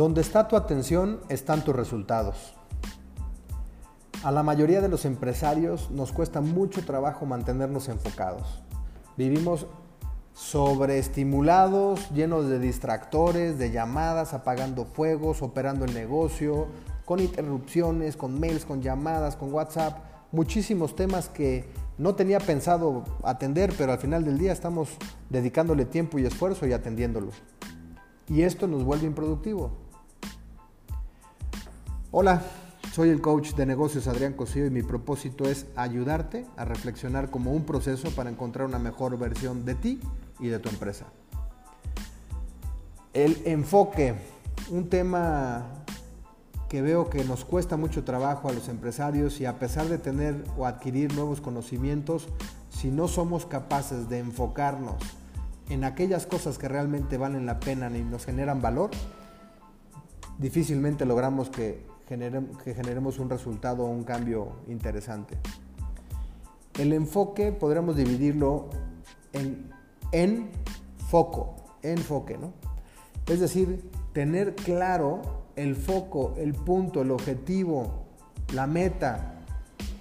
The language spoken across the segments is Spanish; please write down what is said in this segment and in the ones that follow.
Donde está tu atención están tus resultados. A la mayoría de los empresarios nos cuesta mucho trabajo mantenernos enfocados. Vivimos sobreestimulados, llenos de distractores, de llamadas, apagando fuegos, operando el negocio, con interrupciones, con mails, con llamadas, con WhatsApp, muchísimos temas que no tenía pensado atender, pero al final del día estamos dedicándole tiempo y esfuerzo y atendiéndolo. Y esto nos vuelve improductivo. Hola, soy el coach de negocios Adrián Cosío y mi propósito es ayudarte a reflexionar como un proceso para encontrar una mejor versión de ti y de tu empresa. El enfoque, un tema que veo que nos cuesta mucho trabajo a los empresarios y a pesar de tener o adquirir nuevos conocimientos, si no somos capaces de enfocarnos en aquellas cosas que realmente valen la pena y nos generan valor, difícilmente logramos que, que generemos un resultado o un cambio interesante. El enfoque podremos dividirlo en, en foco, enfoque, ¿no? Es decir, tener claro el foco, el punto, el objetivo, la meta,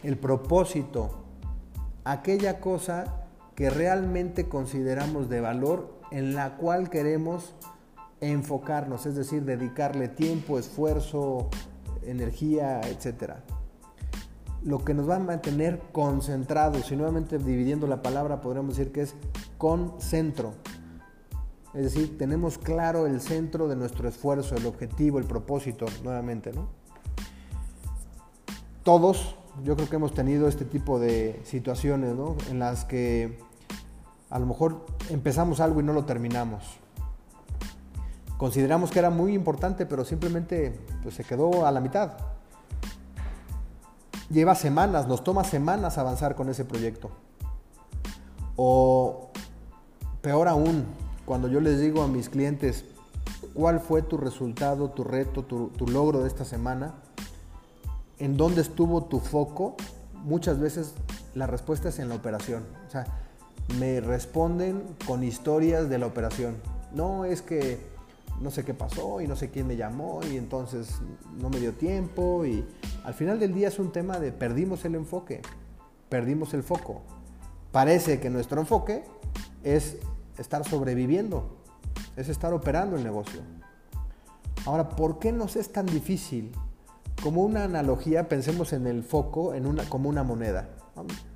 el propósito, aquella cosa que realmente consideramos de valor en la cual queremos enfocarnos, es decir, dedicarle tiempo, esfuerzo, energía, etc. Lo que nos va a mantener concentrados y nuevamente dividiendo la palabra podríamos decir que es concentro. Es decir, tenemos claro el centro de nuestro esfuerzo, el objetivo, el propósito, nuevamente, ¿no? Todos, yo creo que hemos tenido este tipo de situaciones, ¿no? En las que a lo mejor empezamos algo y no lo terminamos. Consideramos que era muy importante, pero simplemente pues, se quedó a la mitad. Lleva semanas, nos toma semanas avanzar con ese proyecto. O peor aún, cuando yo les digo a mis clientes cuál fue tu resultado, tu reto, tu, logro de esta semana, en dónde estuvo tu foco, muchas veces la respuesta es en la operación. O sea, me responden con historias de la operación. No es que no sé qué pasó y no sé quién me llamó y entonces no me dio tiempo y al final del día es un tema de perdimos el enfoque, perdimos el foco. Parece que nuestro enfoque es estar sobreviviendo, es estar operando el negocio. Ahora, ¿por qué nos es tan difícil? Como una analogía, pensemos en el foco en una, como una moneda.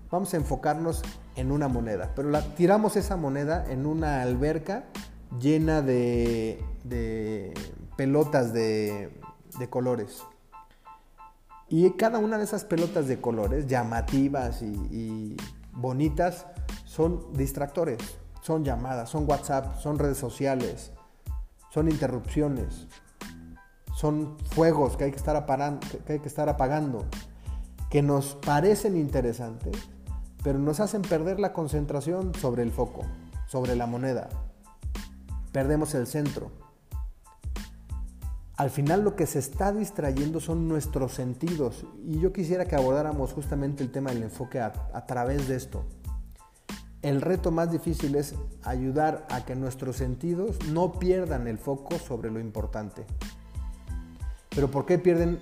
Vamos a enfocarnos en una moneda, pero la, tiramos esa moneda en una alberca llena de, pelotas de, colores. Y cada una de esas pelotas de colores, llamativas y bonitas, son distractores son llamadas, son WhatsApp, son redes sociales, son interrupciones, son fuegos que hay que estar, apagando, que, nos parecen interesantes, pero nos hacen perder la concentración sobre el foco, sobre la moneda. Perdemos el centro. Al final lo que se está distrayendo son nuestros sentidos y yo quisiera que abordáramos justamente el tema del enfoque a, través de esto. El reto más difícil es ayudar a que nuestros sentidos no pierdan el foco sobre lo importante. Pero ¿por qué pierden,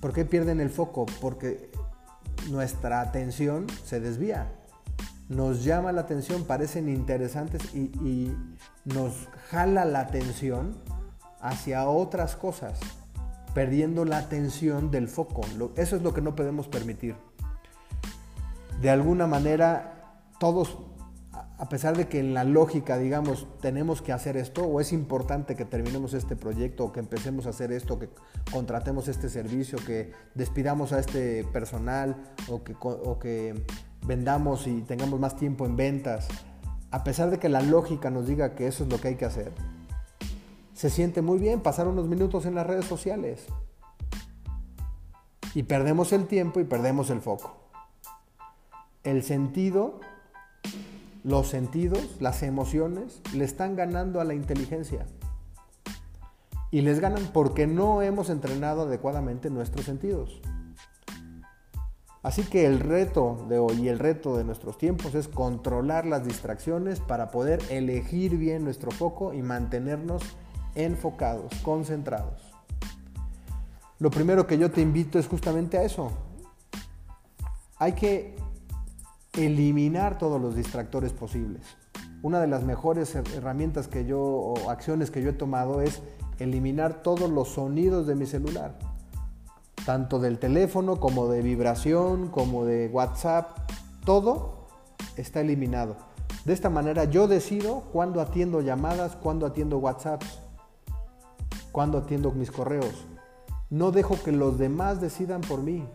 por qué pierden el foco? Porque nuestra atención se desvía. Nos llama la atención, parecen interesantes y, nos jala la atención hacia otras cosas, perdiendo la atención del foco. Eso es lo que no podemos permitir. De alguna manera todos, a pesar de que en la lógica, digamos, tenemos que hacer esto, o es importante que terminemos este proyecto, o que empecemos a hacer esto, que contratemos este servicio, que despidamos a este personal, o que, o que vendamos y tengamos más tiempo en ventas, a pesar de que la lógica nos diga que eso es lo que hay que hacer, se siente muy bien pasar unos minutos en las redes sociales. Y perdemos el tiempo y perdemos el foco. El sentido los sentidos, las emociones, le están ganando a la inteligencia. Y les ganan porque no hemos entrenado adecuadamente nuestros sentidos. Así que el reto de hoy y el reto de nuestros tiempos es controlar las distracciones para poder elegir bien nuestro foco y mantenernos enfocados, concentrados. Lo primero que yo te invito es justamente a eso. Hay que eliminar todos los distractores posibles. Una de las mejores herramientas que yo o acciones que yo he tomado es eliminar todos los sonidos de mi celular, tanto del teléfono como de vibración, como de WhatsApp, todo está eliminado. De esta manera yo decido cuándo atiendo llamadas, cuándo atiendo WhatsApps, cuándo atiendo mis correos. No dejo que los demás decidan por mí.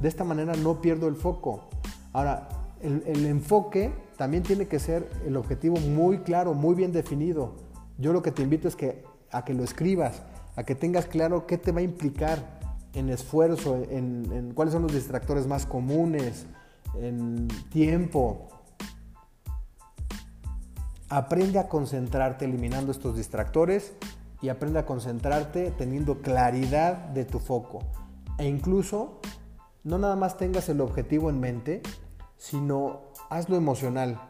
De esta manera no pierdo el foco. Ahora, el, enfoque también tiene que ser el objetivo muy claro, muy bien definido. Yo lo que te invito es que, a que lo escribas, a que tengas claro qué te va a implicar en esfuerzo, en, cuáles son los distractores más comunes, en tiempo. Aprende a concentrarte eliminando estos distractores y aprende a concentrarte teniendo claridad de tu foco. E incluso no nada más tengas el objetivo en mente, sino hazlo emocional.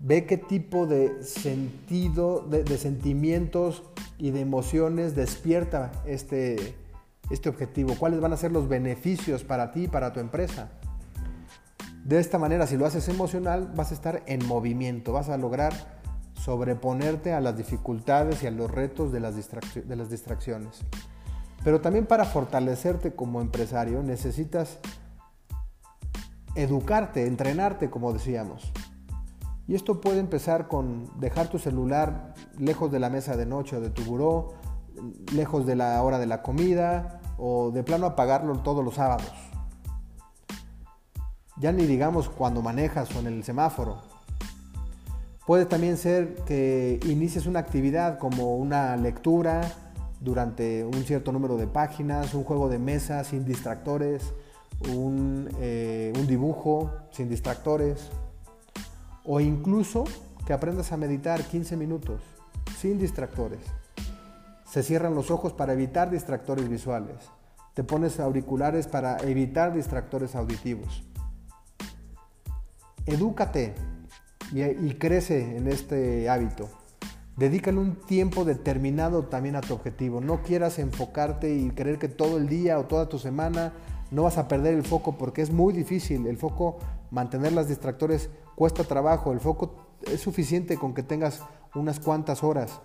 Ve qué tipo de sentido, de, sentimientos y de emociones despierta este, este objetivo. ¿Cuáles van a ser los beneficios para ti y para tu empresa? De esta manera, si lo haces emocional, vas a estar en movimiento, vas a lograr sobreponerte a las dificultades y a los retos de las, de las distracciones. Pero también para fortalecerte como empresario necesitas educarte, entrenarte, como decíamos. Y esto puede empezar con dejar tu celular lejos de la mesa de noche o de tu buró, lejos de la hora de la comida o de plano apagarlo todos los sábados. Ya ni digamos cuando manejas o en el semáforo. Puede también ser que inicies una actividad como una lectura durante un cierto número de páginas, un juego de mesa sin distractores, eh, un, dibujo sin distractores o incluso que aprendas a meditar 15 minutos sin distractores. Se cierran los ojos para evitar distractores visuales. Te pones auriculares para evitar distractores auditivos. Edúcate y, y crece en este hábito. Dedícale un tiempo determinado también a tu objetivo. No quieras enfocarte y creer que todo el día o toda tu semana no vas a perder el foco porque es muy difícil. El foco, mantener las distractores cuesta trabajo. El foco es suficiente con que tengas unas cuantas horas.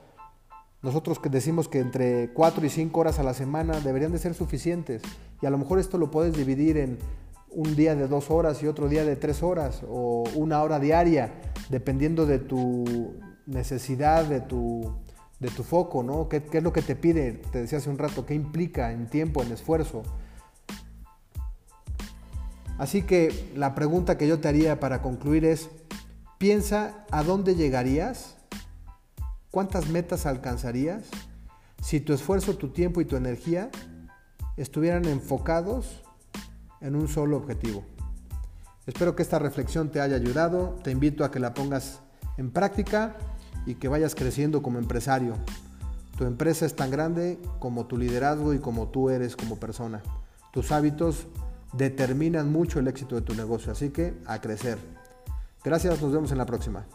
Nosotros que decimos que entre 4 y 5 horas a la semana deberían de ser suficientes. Y a lo mejor esto lo puedes dividir en un día de 2 horas y otro día de 3 horas o una hora diaria, dependiendo de tu necesidad, de tu, de tu foco, ¿no? ¿Qué, ¿Qué es lo que te pide? Te decía hace un rato, ¿qué implica en tiempo, en esfuerzo? Así que la pregunta que yo te haría para concluir es, piensa a dónde llegarías, cuántas metas alcanzarías si tu esfuerzo, tu tiempo y tu energía estuvieran enfocados en un solo objetivo. Espero que esta reflexión te haya ayudado, te invito a que la pongas en práctica y que vayas creciendo como empresario. Tu empresa es tan grande como tu liderazgo y como tú eres como persona. Tus hábitos determinan mucho el éxito de tu negocio. Así que a crecer. Gracias, nos vemos en la próxima.